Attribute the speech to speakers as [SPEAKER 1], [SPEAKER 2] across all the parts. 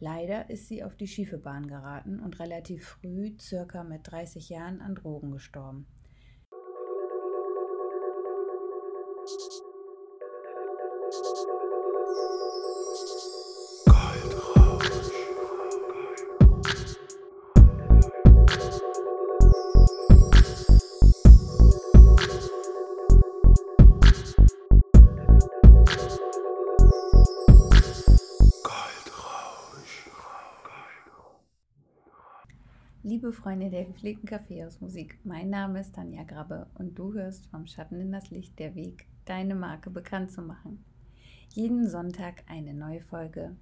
[SPEAKER 1] Leider ist sie auf die schiefe Bahn geraten und relativ früh, circa mit 30 Jahren, an Drogen gestorben. Liebe Freunde der gepflegten Kaffeehausmusik, mein Name ist Tanja Grabbe und du hörst vom Schatten in das Licht der Weg, deine Marke bekannt zu machen. Jeden Sonntag eine neue Folge.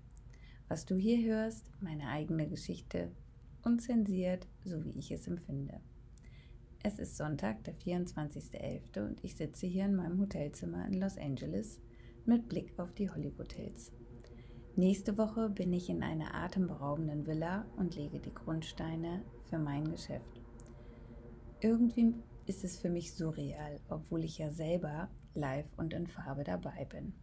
[SPEAKER 1] Was du hier hörst, meine eigene Geschichte, unzensiert, so wie ich es empfinde. Es ist Sonntag, der 24.11. und ich sitze hier in meinem Hotelzimmer in Los Angeles mit Blick auf die Hollywood Hills. Nächste Woche bin ich in einer atemberaubenden Villa und lege die Grundsteine für mein Geschäft. Irgendwie ist es für mich surreal, obwohl ich ja selber live und in Farbe dabei bin.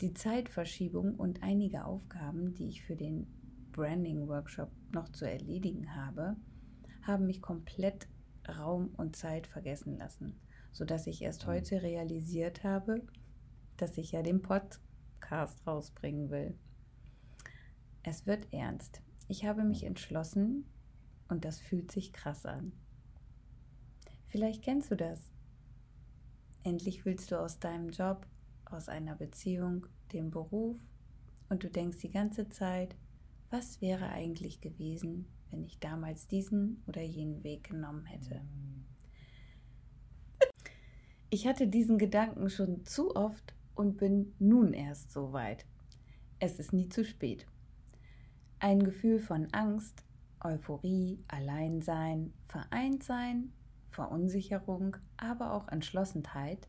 [SPEAKER 1] Die Zeitverschiebung und einige Aufgaben, die ich für den Branding-Workshop noch zu erledigen habe, haben mich komplett Raum und Zeit vergessen lassen, sodass ich erst heute realisiert habe, dass ich ja den Podcast rausbringen will. Es wird ernst. Ich habe mich entschlossen und das fühlt sich krass an. Vielleicht kennst du das. Endlich willst du aus deinem Job, aus einer Beziehung, dem Beruf und du denkst die ganze Zeit, was wäre eigentlich gewesen, wenn ich damals diesen oder jenen Weg genommen hätte. Ich hatte diesen Gedanken schon zu oft und bin nun erst so weit. Es ist nie zu spät. Ein Gefühl von Angst, Euphorie, Alleinsein, Vereintsein, Verunsicherung, aber auch Entschlossenheit,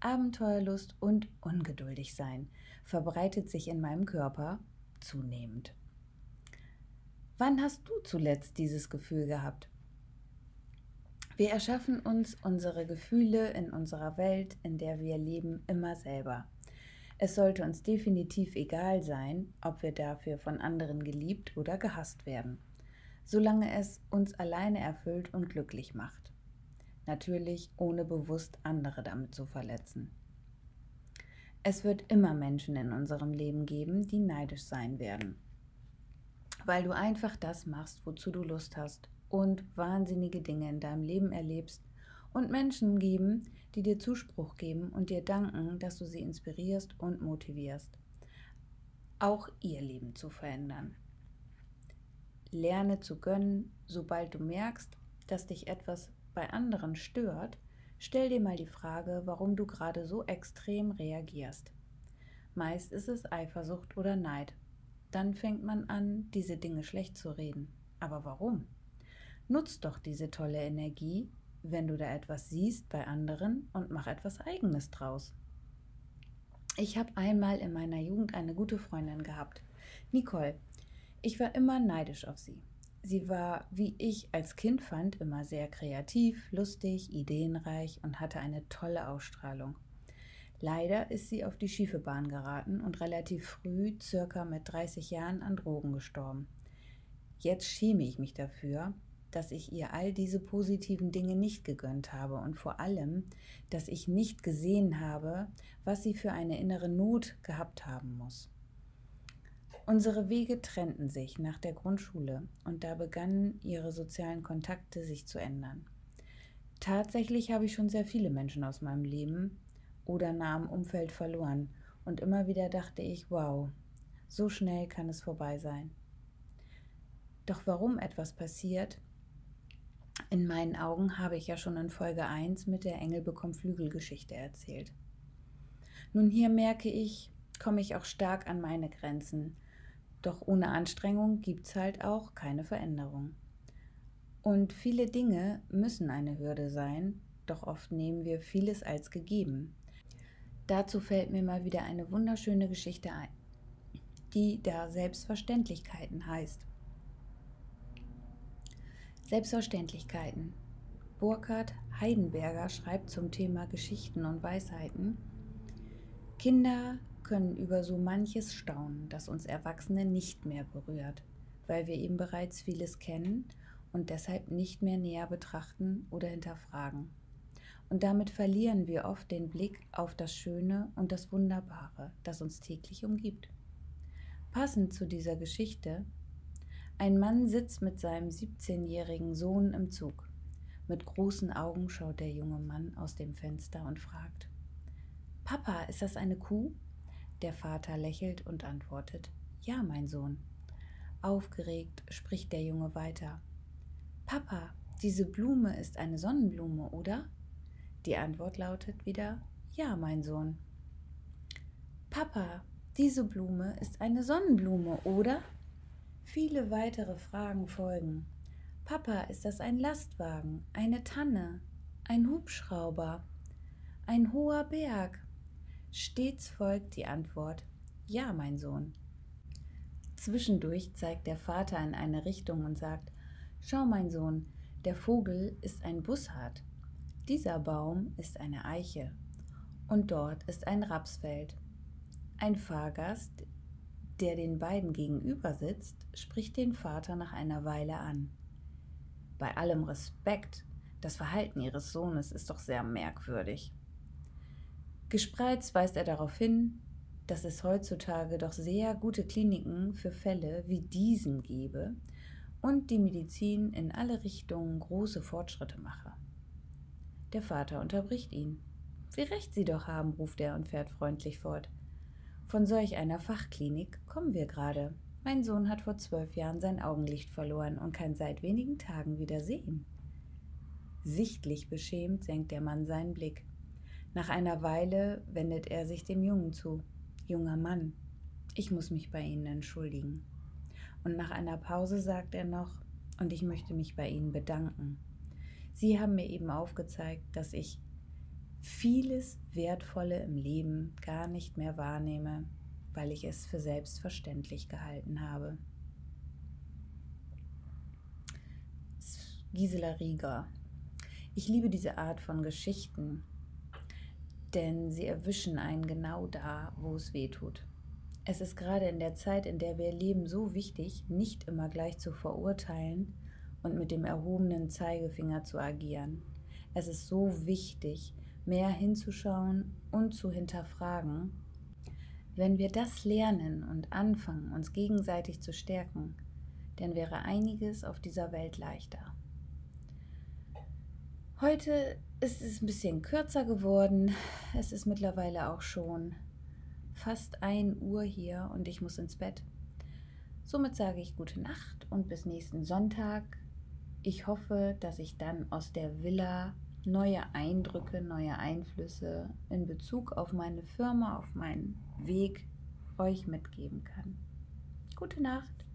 [SPEAKER 1] Abenteuerlust und ungeduldig sein verbreitet sich in meinem Körper zunehmend. Wann hast du zuletzt dieses Gefühl gehabt? Wir erschaffen uns unsere Gefühle in unserer Welt, in der wir leben, immer selber. Es sollte uns definitiv egal sein, ob wir dafür von anderen geliebt oder gehasst werden, solange es uns alleine erfüllt und glücklich macht. Natürlich ohne bewusst andere damit zu verletzen. Es wird immer Menschen in unserem Leben geben, die neidisch sein werden, weil du einfach das machst, wozu du Lust hast und wahnsinnige Dinge in deinem Leben erlebst und Menschen geben, die dir Zuspruch geben und dir danken, dass du sie inspirierst und motivierst, auch ihr Leben zu verändern. Lerne zu gönnen, sobald du merkst, dass dich etwas bei anderen stört, stell dir mal die Frage, warum du gerade so extrem reagierst. Meist ist es Eifersucht oder Neid. Dann fängt man an, diese Dinge schlecht zu reden. Aber warum? Nutz doch diese tolle Energie wenn du da etwas siehst bei anderen und mach etwas eigenes draus. Ich habe einmal in meiner Jugend eine gute Freundin gehabt, Nicole. Ich war immer neidisch auf sie. Sie war, wie ich als Kind fand, immer sehr kreativ, lustig, ideenreich und hatte eine tolle Ausstrahlung. Leider ist sie auf die schiefe Bahn geraten und relativ früh, circa mit 30 Jahren, an Drogen gestorben. Jetzt schäme ich mich dafür, dass ich ihr all diese positiven Dinge nicht gegönnt habe und vor allem, dass ich nicht gesehen habe, was sie für eine innere Not gehabt haben muss. Unsere Wege trennten sich nach der Grundschule und da begannen ihre sozialen Kontakte sich zu ändern. Tatsächlich habe ich schon sehr viele Menschen aus meinem Leben oder nahem Umfeld verloren und immer wieder dachte ich, wow, so schnell kann es vorbei sein. Doch warum etwas passiert, in meinen Augen habe ich ja schon in Folge 1 mit der Engel bekommt Flügelgeschichte erzählt. Nun hier merke ich, komme ich auch stark an meine Grenzen. Doch ohne Anstrengung gibt es halt auch keine Veränderung. Und viele Dinge müssen eine Hürde sein, doch oft nehmen wir vieles als gegeben. Dazu fällt mir mal wieder eine wunderschöne Geschichte ein, die da Selbstverständlichkeiten heißt. Selbstverständlichkeiten. Burkhard Heidenberger schreibt zum Thema Geschichten und Weisheiten, Kinder können über so manches staunen, das uns Erwachsene nicht mehr berührt, weil wir eben bereits vieles kennen und deshalb nicht mehr näher betrachten oder hinterfragen. Und damit verlieren wir oft den Blick auf das Schöne und das Wunderbare, das uns täglich umgibt. Passend zu dieser Geschichte, ein Mann sitzt mit seinem 17-jährigen Sohn im Zug. Mit großen Augen schaut der junge Mann aus dem Fenster und fragt, Papa, ist das eine Kuh? Der Vater lächelt und antwortet, Ja, mein Sohn. Aufgeregt spricht der Junge weiter, Papa, diese Blume ist eine Sonnenblume, oder? Die Antwort lautet wieder, Ja, mein Sohn. Papa, diese Blume ist eine Sonnenblume, oder? Viele weitere Fragen folgen. Papa, ist das ein Lastwagen, eine Tanne, ein Hubschrauber, ein hoher Berg? Stets folgt die Antwort Ja, mein Sohn. Zwischendurch zeigt der Vater in eine Richtung und sagt Schau, mein Sohn, der Vogel ist ein Bussard. Dieser Baum ist eine Eiche. Und dort ist ein Rapsfeld. Ein Fahrgast, der den beiden gegenüber sitzt, spricht den Vater nach einer Weile an. Bei allem Respekt, das Verhalten ihres Sohnes ist doch sehr merkwürdig. Gespreizt weist er darauf hin, dass es heutzutage doch sehr gute Kliniken für Fälle wie diesen gebe und die Medizin in alle Richtungen große Fortschritte mache. Der Vater unterbricht ihn. Wie recht Sie doch haben, ruft er und fährt freundlich fort. Von solch einer Fachklinik kommen wir gerade. Mein Sohn hat vor zwölf Jahren sein Augenlicht verloren und kann seit wenigen Tagen wieder sehen. Sichtlich beschämt senkt der Mann seinen Blick. Nach einer Weile wendet er sich dem Jungen zu. Junger Mann, ich muss mich bei Ihnen entschuldigen. Und nach einer Pause sagt er noch, und ich möchte mich bei Ihnen bedanken. Sie haben mir eben aufgezeigt, dass ich vieles Wertvolle im Leben gar nicht mehr wahrnehme, weil ich es für selbstverständlich gehalten habe. Gisela Rieger. Ich liebe diese Art von Geschichten, denn sie erwischen einen genau da, wo es weh tut. Es ist gerade in der Zeit, in der wir leben, so wichtig, nicht immer gleich zu verurteilen und mit dem erhobenen Zeigefinger zu agieren. Es ist so wichtig, mehr hinzuschauen und zu hinterfragen. Wenn wir das lernen und anfangen, uns gegenseitig zu stärken, dann wäre einiges auf dieser Welt leichter. Heute ist es ein bisschen kürzer geworden. Es ist mittlerweile auch schon fast 1 Uhr hier und ich muss ins Bett. Somit sage ich gute Nacht und bis nächsten Sonntag. Ich hoffe, dass ich dann aus der Villa neue Eindrücke, neue Einflüsse in Bezug auf meine Firma, auf meinen Weg euch mitgeben kann. Gute Nacht.